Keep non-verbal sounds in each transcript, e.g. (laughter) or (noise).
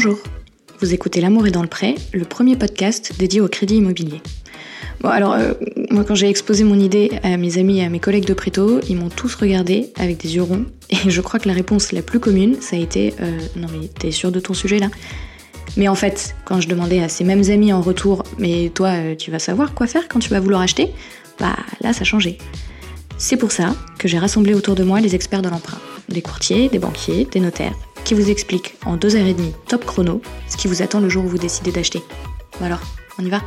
Bonjour, vous écoutez L'amour est dans le prêt, le premier podcast dédié au crédit immobilier. Bon alors, euh, moi quand j'ai exposé mon idée à mes amis et à mes collègues de Préto, ils m'ont tous regardé avec des yeux ronds, (laughs) et je crois que la réponse la plus commune, ça a été euh, Non mais t'es sûr de ton sujet là? Mais en fait, quand je demandais à ces mêmes amis en retour, mais toi, euh, tu vas savoir quoi faire quand tu vas vouloir acheter? Bah là, ça changé. C'est pour ça que j'ai rassemblé autour de moi les experts de l'emprunt, des courtiers, des banquiers, des notaires, qui vous expliquent en deux heures et demie top chrono ce qui vous attend le jour où vous décidez d'acheter. Bon alors, on y va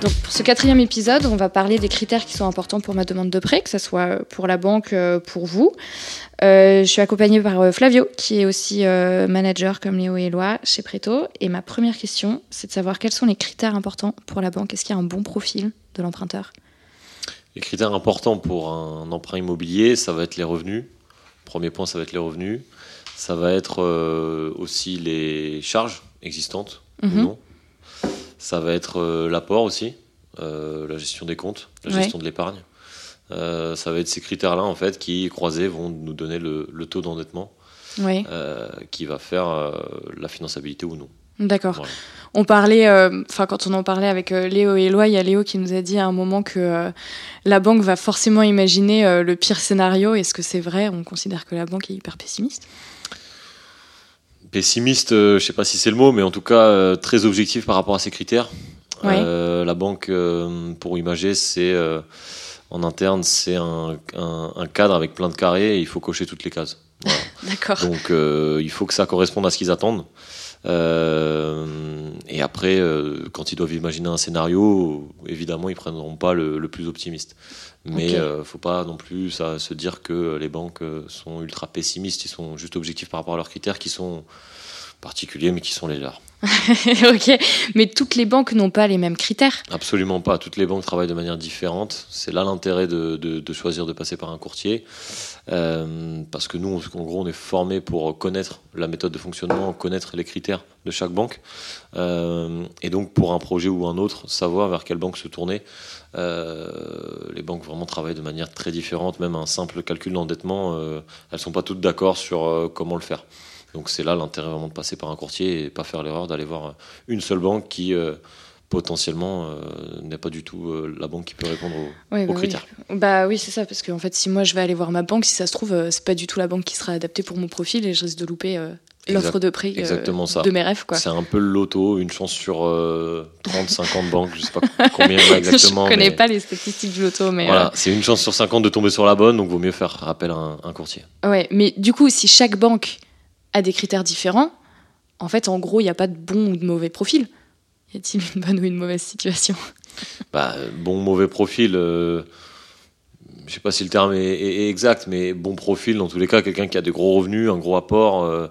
Donc pour ce quatrième épisode, on va parler des critères qui sont importants pour ma demande de prêt, que ce soit pour la banque, euh, pour vous. Euh, je suis accompagnée par euh, Flavio, qui est aussi manager comme Léo et Eloi chez Preto. Et ma première question, c'est de savoir quels sont les critères importants pour la banque. Est-ce qu'il y a un bon profil de l'emprunteur? Les critères importants pour un emprunt immobilier, ça va être les revenus. Premier point, ça va être les revenus. Ça va être aussi les charges existantes ou Mhm. non. Ça va être euh, l'apport aussi, euh, la gestion des comptes, la Ouais. gestion de l'épargne. Euh, ça va être ces critères-là, en fait, qui, croisés, vont nous donner le, le taux d'endettement euh, qui va faire euh, la finançabilité ou non. D'accord. Voilà. On parlait, euh, enfin quand on en parlait avec euh, Léo et Eloi, il y a Léo qui nous a dit à un moment que euh, la banque va forcément imaginer le pire scénario. Est-ce que c'est vrai? On considère que la banque est hyper pessimiste Pessimiste, je sais pas si c'est le mot, mais en tout cas très objectif par rapport à ces critères. Ouais. La banque, pour imager, c'est en interne, c'est un, un- un cadre avec plein de carrés et il faut cocher toutes les cases. Voilà. (laughs) D'accord. Donc il faut que ça corresponde à ce qu'ils attendent. Euh, et après, euh, quand ils doivent imaginer un scénario, évidemment, ils prendront pas le, le plus optimiste. Mais Ok. euh, faut pas non plus ça, se dire que les banques euh, sont ultra pessimistes. Ils sont juste objectifs par rapport à leurs critères qui sont particuliers, mais qui sont les leurs. (laughs) ok, mais toutes les banques n'ont pas les mêmes critères. Absolument pas. Toutes les banques travaillent de manière différente. C'est là l'intérêt de, choisir de passer par un courtier. Euh, parce que nous, en gros, on est formé pour connaître la méthode de fonctionnement, connaître les critères de chaque banque. Euh, et donc, pour un projet ou un autre, savoir vers quelle banque se tourner. Euh, les banques vraiment travaillent de manière très différente. Même un simple calcul d'endettement, elles sont pas toutes d'accord sur comment le faire. Donc c'est là l'intérêt vraiment de passer par un courtier et pas faire l'erreur d'aller voir une seule banque qui euh, potentiellement euh, n'est pas du tout euh, la banque qui peut répondre aux, bah, oui. critères. Bah oui, c'est ça, parce qu'en fait, si moi je vais aller voir ma banque, si ça se trouve, c'est pas du tout la banque qui sera adaptée pour mon profil et je risque de louper l'offre de prix exactement ça. de mes rêves, quoi. C'est un peu le loto, une chance sur euh, 30, 50 banques, je sais pas (laughs) combien il y en a exactement. je connais mais pas les statistiques du loto, mais Voilà, c'est une chance sur 50 de tomber sur la bonne, donc vaut mieux faire appel à un, un courtier. ouais. Mais du coup, si chaque banque a des critères différents, en fait, en gros, il n'y a pas de bon ou de mauvais profil. Y a-t-il une bonne ou une mauvaise situation? Bah, bon, mauvais profil, euh, je sais pas si le terme est, exact, mais bon profil, dans tous les cas, quelqu'un qui a des gros revenus, un gros apport, euh,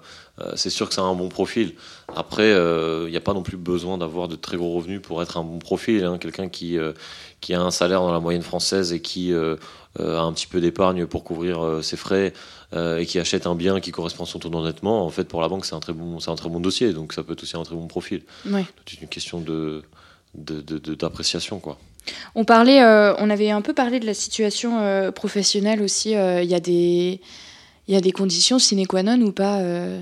c'est sûr que c'est un bon profil. Après, il n'y a pas non plus besoin d'avoir de très gros revenus pour être un bon profil. hein. Quelqu'un qui, euh, qui a un salaire dans la moyenne française et qui euh, euh, a un petit peu d'épargne pour couvrir euh, ses frais euh, et qui achète un bien qui correspond à son taux d'endettement, en fait, pour la banque, c'est un, très bon- un très bon dossier, donc ça peut être aussi un très bon profil. C'est une question de d'appréciation, quoi. On parlait, euh, on avait un peu parlé de la situation euh, professionnelle aussi. euh, Il y a des, il a des conditions sine qua non ou pas euh,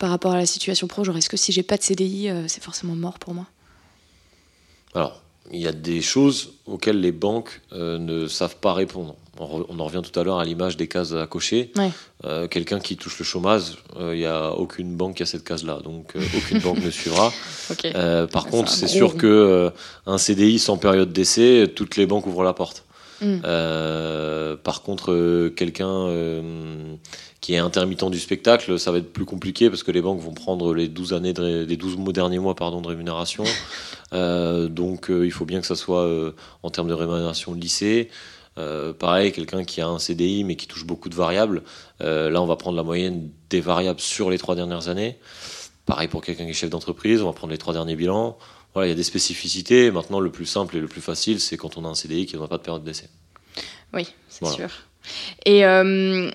par rapport à la situation pro. Genre, est-ce que si j'ai pas de CDI, euh, c'est forcément mort pour moi? Alors, il y a des choses auxquelles les banques euh, ne savent pas répondre. On, re- on en revient tout à l'heure à l'image des cases à cocher. Ouais. Euh, Quelqu'un qui touche le chômage, euh, il n'y a aucune banque qui a cette case-là, donc euh, aucune banque ne suivra. (laughs) Euh, par contre, c'est sûr que euh, un CDI sans période d'essai, toutes les banques ouvrent la porte. Mm. Euh, par contre, euh, quelqu'un euh, qui est intermittent du spectacle, ça va être plus compliqué parce que les banques vont prendre les 12 années, de ré- les 12 mois- derniers mois pardon, de rémunération. (laughs) Donc, il faut bien que ça soit en termes de rémunération lycée. Euh, pareil, quelqu'un qui a un CDI mais qui touche beaucoup de variables. euh, là, on va prendre la moyenne des variables sur les trois dernières années. Pareil pour quelqu'un qui est chef d'entreprise, on va prendre les trois derniers bilans. Voilà, il y a des spécificités. Maintenant, le plus simple et le plus facile, c'est quand on a un CDI qui n'a pas de période d'essai. Oui, c'est Voilà. sûr. Et euh,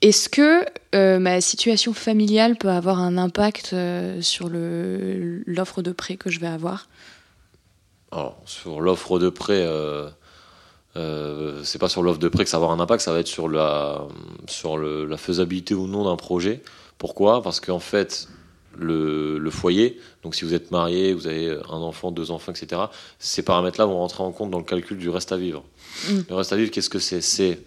est-ce que euh, ma situation familiale peut avoir un impact euh, sur l'offre de prêt que je vais avoir? Alors, sur l'offre de prêt, c'est pas sur l'offre de prêt que ça va avoir un impact, ça va être sur la, sur le, la faisabilité ou non d'un projet. Pourquoi? Parce qu'en fait, le, le, foyer, donc si vous êtes marié, vous avez un enfant, deux enfants, etc., ces paramètres-là vont rentrer en compte dans le calcul du reste à vivre. Mm. Le reste à vivre, qu'est-ce que c'est? C'est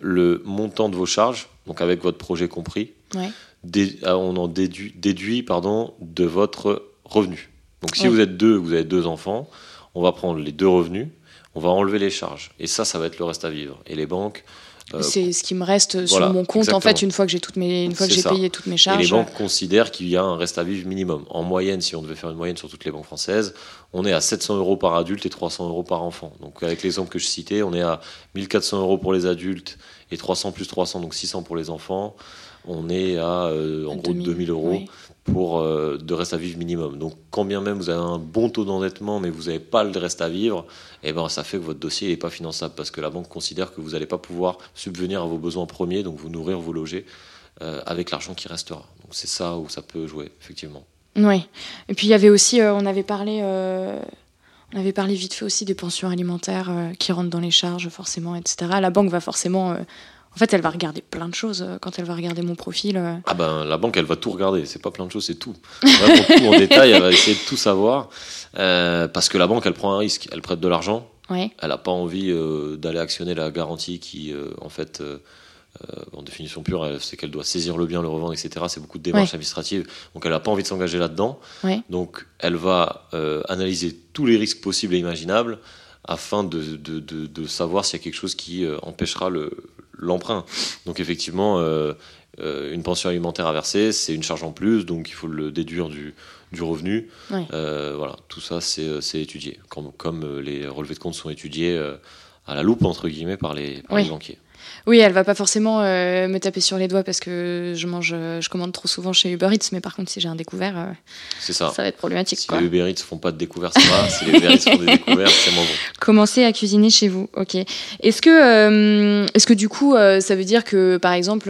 le montant de vos charges, donc avec votre projet compris, Ouais. dé- ah, on en déduit, déduit pardon, de votre revenu. Donc si Ouais. vous êtes deux, vous avez deux enfants, on va prendre les deux revenus, on va enlever les charges. Et ça, ça va être le reste à vivre. Et les banques, c'est ce qui me reste sur mon compte en fait une fois que j'ai toutes mes une fois que C'est j'ai ça. payé toutes mes et charges. les banques considèrent qu'il y a un reste à vivre minimum. En moyenne, si on devait faire une moyenne sur toutes les banques françaises, on est à 700 euros par adulte et 300 euros par enfant. Donc avec l'exemple que je citais, on est à 1400 euros pour les adultes et 300 plus 300, donc 600 pour les enfants. On est à euh, en gros 2000, 2000 euros oui. pour euh, de reste à vivre minimum. Donc quand bien même vous avez un bon taux d'endettement mais vous n'avez pas le reste à vivre, eh ben, ça fait que votre dossier n'est pas finançable parce que la banque considère que vous n'allez pas pouvoir subvenir à vos besoins premiers, donc vous nourrir, vous loger euh, avec l'argent qui restera. Donc c'est ça où ça peut jouer, effectivement. Oui. Et puis il y avait aussi, euh, on avait parlé, euh, on avait parlé vite fait aussi des pensions alimentaires euh, qui rentrent dans les charges forcément, etc. La banque va forcément, euh, en fait, elle va regarder plein de choses euh, quand elle va regarder mon profil. euh. Ah ben la banque elle va tout regarder, c'est pas plein de choses, c'est tout. Vraiment tout en détail, elle va essayer de tout savoir euh, parce que la banque elle prend un risque, elle prête de l'argent, Ouais. elle n'a pas envie euh, d'aller actionner la garantie qui, euh, en fait, en définition pure, c'est qu'elle doit saisir le bien, le revendre, etc. C'est beaucoup de démarches Ouais. administratives, donc elle n'a pas envie de s'engager là-dedans. Ouais. Donc elle va analyser tous les risques possibles et imaginables afin de, de, de, de savoir s'il y a quelque chose qui empêchera le- l'emprunt. donc effectivement, euh, euh, une pension alimentaire à verser, c'est une charge en plus, donc il faut le déduire du, du revenu. Euh, voilà, tout ça c'est euh, c'est étudié, comme, comme euh, les relevés de compte sont étudiés à la loupe entre guillemets par les, par Oui. les banquiers. Oui, elle va pas forcément euh, me taper sur les doigts parce que je mange, euh, je commande trop souvent chez Uber Eats, mais par contre si j'ai un découvert, euh, C'est ça. ça va être problématique. Si quoi. les Uber Eats font pas de découvertes, ça va. Si les Uber Eats font des découvertes, c'est moins bon. (laughs) Commencer à cuisiner chez vous, ok. Est-ce que, euh, est-ce que du coup, ça veut dire que, par exemple,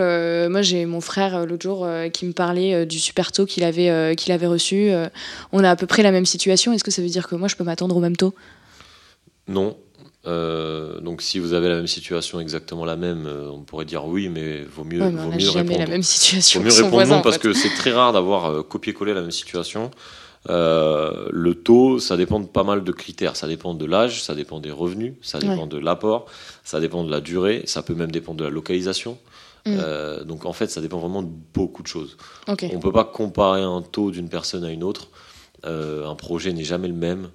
moi j'ai mon frère l'autre jour qui me parlait du super taux qu'il avait, qu'il avait reçu. on a à peu près la même situation. Est-ce que ça veut dire que moi je peux m'attendre au même taux? Non. Euh, donc si vous avez la même situation, exactement la même, euh, on pourrait dire oui, mais vaut mieux, Ouais, mais vaut mieux répondre. la même situation vaut mieux répondre voisin. non en parce fait. que c'est très rare d'avoir euh, copié-collé la même situation. Euh, le taux, ça dépend de pas mal de critères. Ça dépend de l'âge, ça dépend des revenus, ça dépend de l'apport, ça dépend de la durée, ça peut même dépendre de la localisation. Mm. Donc en fait, ça dépend vraiment de beaucoup de choses. On ne peut pas comparer un taux d'une personne à une autre. Un projet n'est jamais le même.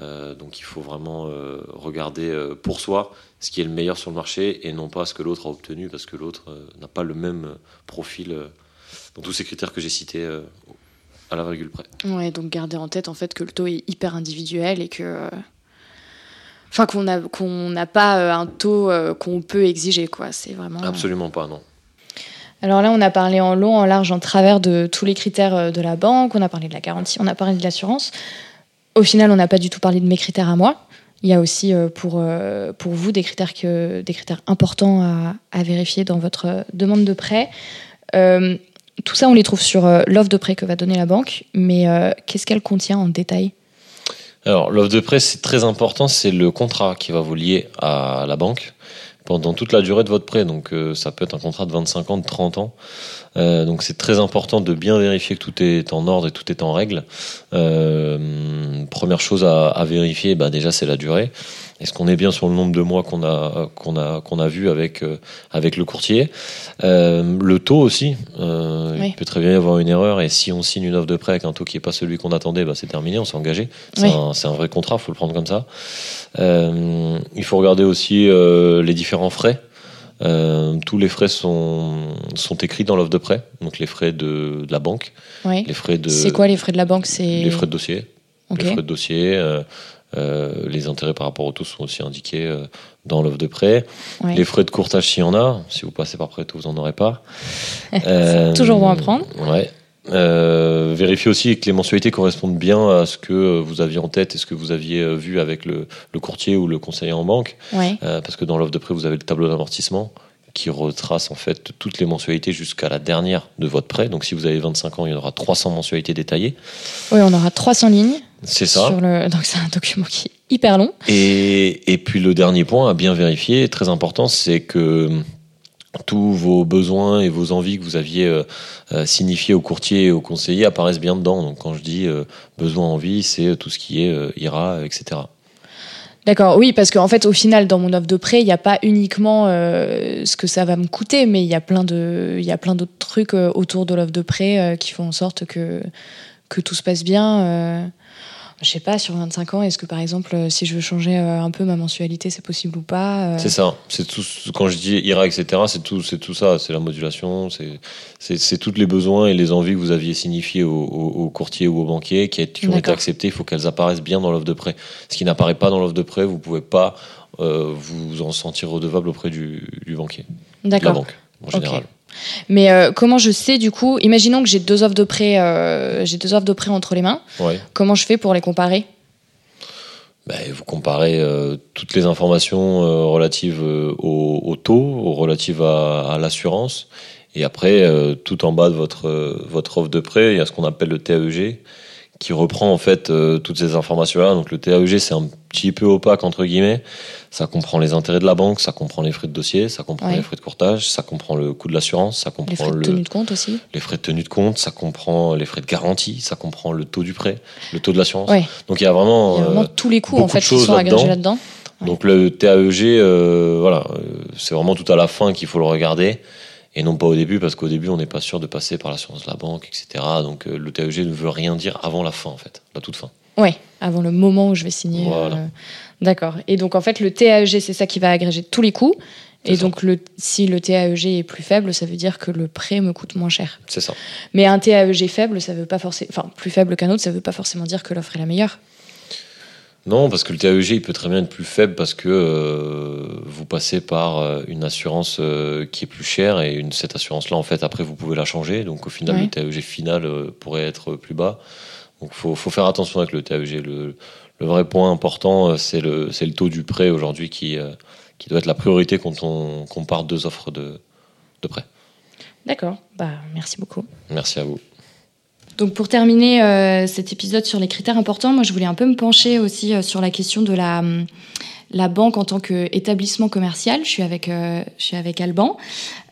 Euh, donc il faut vraiment euh, regarder euh, pour soi ce qui est le meilleur sur le marché et non pas ce que l'autre a obtenu parce que l'autre euh, n'a pas le même profil euh, dans tous ces critères que j'ai cités euh, à la virgule près. Ouais, donc garder en tête en fait que le taux est hyper individuel et que. Enfin, qu'on a- qu'on n'a pas un taux qu'on peut exiger, quoi. C'est vraiment. Absolument pas, non. Alors là, on a parlé en long, en large, en travers de tous les critères de la banque, on a parlé de la garantie, on a parlé de l'assurance. Au final, on n'a pas du tout parlé de mes critères à moi. Il y a aussi euh, pour, euh, pour vous des critères, que, des critères importants à, à vérifier dans votre euh, demande de prêt. Tout ça, on les trouve sur l'offre de prêt que va donner la banque, mais qu'est-ce qu'elle contient en détail? Alors, l'offre de prêt, c'est très important, c'est le contrat qui va vous lier à la banque pendant toute la durée de votre prêt. Donc, ça peut être un contrat de 25 ans, de 30 ans. Donc, c'est très important de bien vérifier que tout est en ordre et tout est en règle. Première chose à, à vérifier, bah, déjà, c'est la durée. Est-ce qu'on est bien sur le nombre de mois qu'on a qu'on a qu'on a vu avec euh, avec le courtier? Euh, Le taux aussi. Euh, Oui. Il peut très bien y avoir une erreur et si on signe une offre de prêt avec un taux qui est pas celui qu'on attendait, bah, c'est terminé, on s'est engagé. C'est Oui. un, c'est un vrai contrat, faut le prendre comme ça. Euh, il faut regarder aussi euh, les différents frais. Euh, tous les frais sont, sont écrits dans l'offre de prêt, donc les frais de, de la banque, Oui. les frais de C'est quoi les frais de la banque? C'est les frais de dossier, Les frais de dossier, euh, euh, les intérêts par rapport au taux sont aussi indiqués euh, dans l'offre de prêt. Ouais. Les frais de courtage s'il y en a, si vous passez par prêt, vous en aurez pas. (laughs) C'est toujours bon à prendre. Ouais. Euh, vérifiez aussi que les mensualités correspondent bien à ce que vous aviez en tête et ce que vous aviez vu avec le, le courtier ou le conseiller en banque. Ouais. Euh, parce que dans l'offre de prêt, vous avez le tableau d'amortissement qui retrace en fait toutes les mensualités jusqu'à la dernière de votre prêt. Donc si vous avez 25 ans, il y aura 300 mensualités détaillées. Oui, on aura 300 lignes. C'est ça. Sur le... Donc c'est un document qui est hyper long. Et, et puis le dernier point à bien vérifier, très important, c'est que tous vos besoins et vos envies que vous aviez euh, euh, signifiés au courtier et au conseiller apparaissent bien dedans. Donc quand je dis euh, besoin, envie, c'est tout ce qui est IRA, etc. D'accord, oui, parce qu'en fait, au final, dans mon offre de prêt, il n'y a pas uniquement ce que ça va me coûter, mais il y a plein de, il y a plein d'autres trucs autour de l'offre de prêt qui font en sorte que que tout se passe bien je sais pas, sur 25 ans, est-ce que par exemple, euh, si je veux changer euh, un peu ma mensualité, c'est possible ou pas euh? C'est ça. C'est tout. Quand je dis IRA, etc., c'est tout, c'est tout ça. C'est la modulation. C'est, tous les besoins et les envies que vous aviez signifiés au, au, courtier ou au banquier qui, ont été acceptés. Il faut qu'elles apparaissent bien dans l'offre de prêt. Ce qui n'apparaît pas dans l'offre de prêt, vous pouvez pas vous en sentir redevable auprès du, banquier, de la banque en général. Mais euh, comment je sais du coup Imaginons que j'ai deux offres de prêt, euh, j'ai deux offres de prêt entre les mains. Comment je fais pour les comparer? Ben, vous comparez euh, toutes les informations relatives au, taux, relatives à, à l'assurance, et après, tout en bas de votre, votre offre de prêt, il y a ce qu'on appelle le TAEG, qui reprend en fait euh, toutes ces informations-là. Donc le TAEG, c'est un petit peu opaque entre guillemets. Ça comprend les intérêts de la banque, ça comprend les frais de dossier, ça comprend les frais de courtage, ça comprend le coût de l'assurance, ça comprend les frais de tenue de compte aussi. Les frais de tenue de compte, ça comprend les frais de garantie, ça comprend le taux du prêt, le taux de l'assurance. Donc il y a vraiment, il y a vraiment euh, tous les coûts en fait qui sont agrégés là-dedans. Donc le TAEG, euh, voilà, c'est vraiment tout à la fin qu'il faut le regarder et non pas au début, parce qu'au début, on n'est pas sûr de passer par l'assurance de la banque, etc. Donc euh, le TAEG ne veut rien dire avant la fin, en fait, la toute fin. Oui, avant le moment où je vais signer. Euh, d'accord. Et donc, en fait, le TAEG, c'est ça qui va agréger tous les coûts. Et donc, le, si le TAEG est plus faible, ça veut dire que le prêt me coûte moins cher. C'est ça. Mais un TAEG faible, ça veut pas forcément, enfin, plus faible qu'un autre, ça veut pas forcément dire que l'offre est la meilleure. Non, parce que le TAEG, il peut très bien être plus faible parce que euh, vous passez par euh, une assurance euh, qui est plus chère et une, cette assurance-là, en fait, après, vous pouvez la changer. Donc, au final, le TAEG final pourrait être plus bas. Donc, il faut, faut, faire attention avec le TAEG. Le, le vrai point important, c'est le, le taux du prêt aujourd'hui qui, qui doit être la priorité quand on compare deux offres de, de prêt. D'accord. Bah, merci beaucoup. Merci à vous. Donc pour terminer euh, cet épisode sur les critères importants, moi je voulais un peu me pencher aussi euh, sur la question de la, hum, la banque en tant qu'établissement commercial. Je suis avec, euh, je suis avec Alban.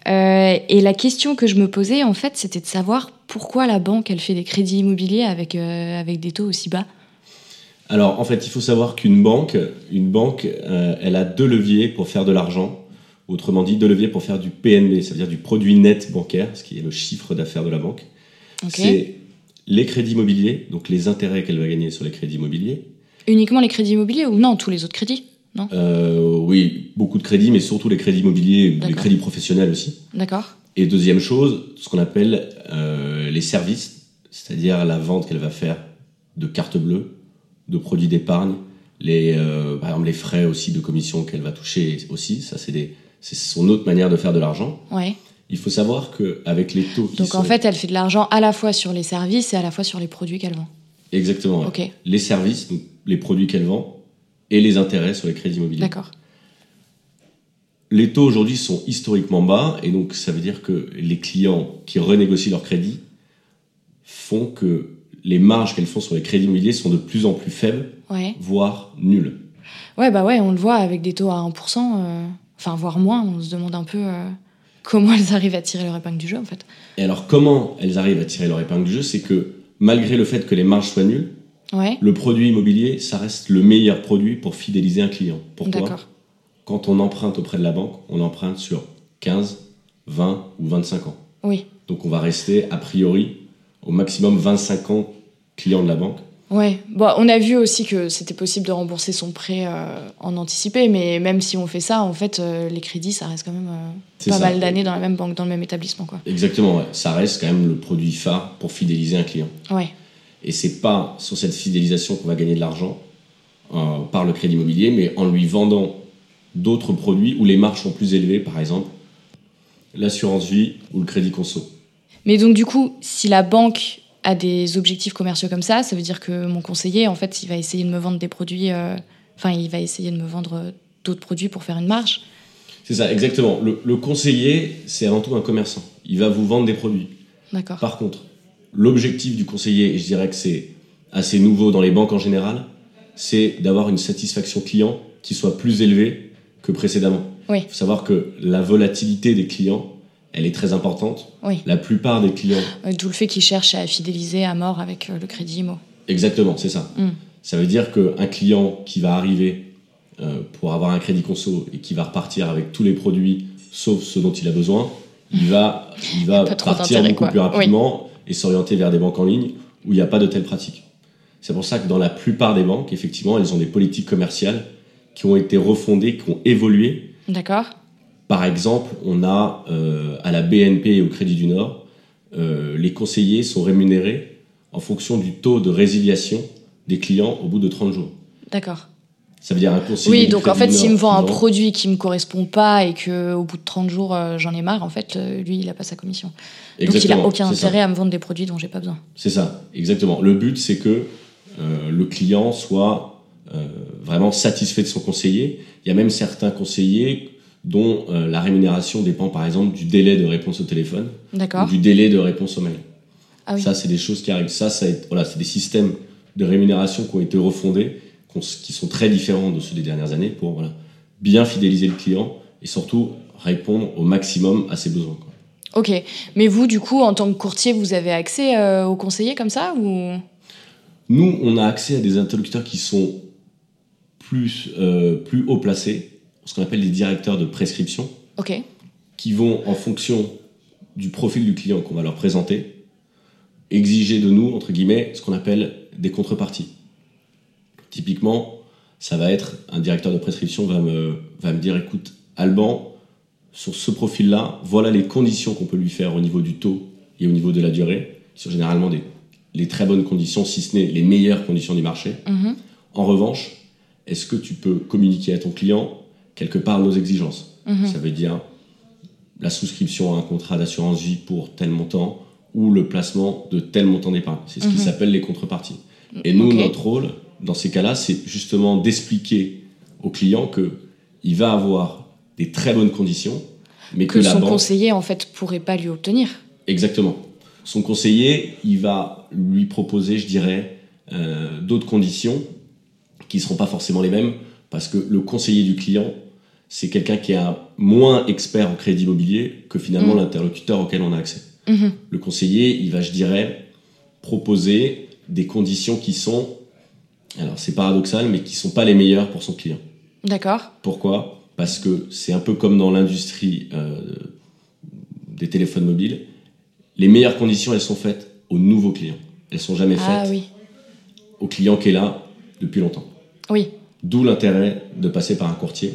et la question que je me posais en fait, c'était de savoir pourquoi la banque elle fait des crédits immobiliers avec, avec des taux aussi bas. Alors en fait, il faut savoir qu'une banque, une banque, elle a deux leviers pour faire de l'argent. Autrement dit, deux leviers pour faire du PNB, c'est-à-dire du produit net bancaire, ce qui est le chiffre d'affaires de la banque. Les crédits immobiliers, donc les intérêts qu'elle va gagner sur les crédits immobiliers. Uniquement les crédits immobiliers ou non, tous les autres crédits non? Euh, Oui, beaucoup de crédits, mais surtout les crédits immobiliers, les crédits professionnels aussi. D'accord. Et deuxième chose, ce qu'on appelle euh, les services, c'est-à-dire la vente qu'elle va faire de cartes bleues, de produits d'épargne, les, euh, par exemple les frais aussi de commission qu'elle va toucher aussi, ça c'est son autre manière de faire de l'argent. Ouais. Il faut savoir qu'avec les taux. Donc en fait, elle fait de l'argent à la fois sur les services et à la fois sur les produits qu'elle vend. Exactement. Les services, les produits qu'elle vend, et les intérêts sur les crédits immobiliers. D'accord. Les taux aujourd'hui sont historiquement bas, et donc ça veut dire que les clients qui renégocient leur crédit font que les marges qu'elles font sur les crédits immobiliers sont de plus en plus faibles, voire nulles. Ouais, bah ouais, on le voit avec des taux à 1%, euh, enfin, voire moins, on se demande un peu. Euh, comment elles arrivent à tirer leur épingle du jeu en fait. Et alors comment elles arrivent à tirer leur épingle du jeu, c'est que malgré le fait que les marges soient nulles, le produit immobilier, ça reste le meilleur produit pour fidéliser un client. Pourquoi? Quand on emprunte auprès de la banque, on emprunte sur 15, 20 ou 25 ans. Oui. Donc on va rester a priori au maximum 25 ans client de la banque. Ouais, bon, on a vu aussi que c'était possible de rembourser son prêt euh, en anticipé, mais même si on fait ça, en fait, euh, les crédits, ça reste quand même euh, pas mal d'années dans la même banque, dans le même établissement. Quoi. Exactement, ouais. ça reste quand même le produit phare pour fidéliser un client. Ouais. Et c'est pas sur cette fidélisation qu'on va gagner de l'argent par le crédit immobilier, mais en lui vendant d'autres produits où les marges sont plus élevées, par exemple l'assurance vie ou le crédit conso. Mais donc du coup, si la banque à des objectifs commerciaux comme ça, ça veut dire que mon conseiller, en fait, il va essayer de me vendre des produits, euh, enfin, il va essayer de me vendre d'autres produits pour faire une marge. C'est ça, exactement. Le, le conseiller, c'est avant tout un commerçant. Il va vous vendre des produits. D'accord. Par contre, l'objectif du conseiller, et je dirais que c'est assez nouveau dans les banques en général, c'est d'avoir une satisfaction client qui soit plus élevée que précédemment. Oui. Il faut savoir que la volatilité des clients, elle est très importante. Oui. La plupart des clients, Euh, D'où le fait qu'ils cherchent à fidéliser à mort avec euh, le crédit IMO. exactement, c'est ça. Mm. Ça veut dire qu'un client qui va arriver euh, pour avoir un crédit conso et qui va repartir avec tous les produits sauf ceux dont il a besoin, il va, il va partir beaucoup quoi. plus rapidement et s'orienter vers des banques en ligne où il n'y a pas de telles pratiques. C'est pour ça que dans la plupart des banques, effectivement, elles ont des politiques commerciales qui ont été refondées, qui ont évolué. D'accord Par exemple, on a euh, à la BNP et au Crédit du Nord, euh, les conseillers sont rémunérés en fonction du taux de résiliation des clients au bout de 30 jours. D'accord. Ça veut dire un conseiller. Oui, donc en fait, s'il me vend un produit qui me correspond pas et que au bout de 30 jours euh, j'en ai marre, en fait, lui, il a pas sa commission. Donc il a Exactement, aucun ça. intérêt à me vendre des produits dont j'ai pas besoin. C'est ça, exactement. Le but, c'est que le client soit vraiment satisfait de son conseiller. Il y a même certains conseillers dont euh, la rémunération dépend, par exemple, du délai de réponse au téléphone ou du délai de réponse au mail. Ah oui. Ça, c'est des choses qui arrivent. Ça, voilà, c'est des systèmes de rémunération qui ont été refondés, qui sont très différents de ceux des dernières années pour voilà, bien fidéliser le client et surtout répondre au maximum à ses besoins. quoi. Ok. Mais vous, du coup, en tant que courtier, vous avez accès euh, aux conseillers comme ça ou? Nous, on a accès à des interlocuteurs qui sont plus, euh, plus haut placés, ce qu'on appelle des directeurs de prescription, qui vont, en fonction du profil du client qu'on va leur présenter, exiger de nous, entre guillemets, ce qu'on appelle des contreparties. Typiquement, ça va être un directeur de prescription va me, va me dire, écoute, Alban, sur ce profil-là, voilà les conditions qu'on peut lui faire au niveau du taux et au niveau de la durée, qui sont généralement des, les très bonnes conditions, si ce n'est les meilleures conditions du marché. Mhm. En revanche, est-ce que tu peux communiquer à ton client quelque part nos exigences Mhm. Ça veut dire la souscription à un contrat d'assurance vie pour tel montant ou le placement de tel montant d'épargne. C'est ce qui Mhm. s'appelle les contreparties. Et nous, notre rôle dans ces cas-là, c'est justement d'expliquer au client que il va avoir des très bonnes conditions, mais que, Que la son banque conseiller, en fait, pourrait pas lui obtenir. Exactement. Son conseiller, il va lui proposer, je dirais, euh, d'autres conditions qui ne seront pas forcément les mêmes, parce que le conseiller du client, c'est quelqu'un qui est moins expert en crédit immobilier que finalement Mm. l'interlocuteur auquel on a accès. Mhm. Le conseiller, il va, je dirais, proposer des conditions qui sont, alors c'est paradoxal, mais qui sont pas les meilleures pour son client. D'accord. Pourquoi? Parce que c'est un peu comme dans l'industrie euh, des téléphones mobiles. Les meilleures conditions, elles sont faites aux nouveaux clients. Elles sont jamais Ah faites oui. au client qui est là depuis longtemps. Oui. D'où l'intérêt de passer par un courtier.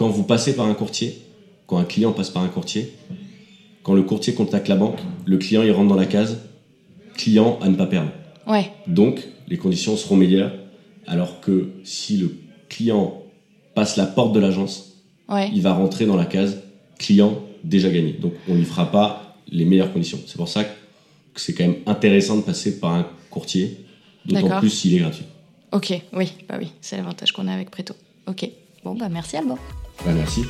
Quand vous passez par un courtier, quand un client passe par un courtier, quand le courtier contacte la banque, le client il rentre dans la case client à ne pas perdre. Ouais. Donc, les conditions seront meilleures, alors que si le client passe la porte de l'agence, Ouais. il va rentrer dans la case client déjà gagné. Donc, on lui fera pas les meilleures conditions. C'est pour ça que c'est quand même intéressant de passer par un courtier, d'autant plus s'il est gratuit. Ok. Oui. Bah oui. C'est l'avantage qu'on a avec Preto. Ok. Bon, bah merci Alban. Bah, merci.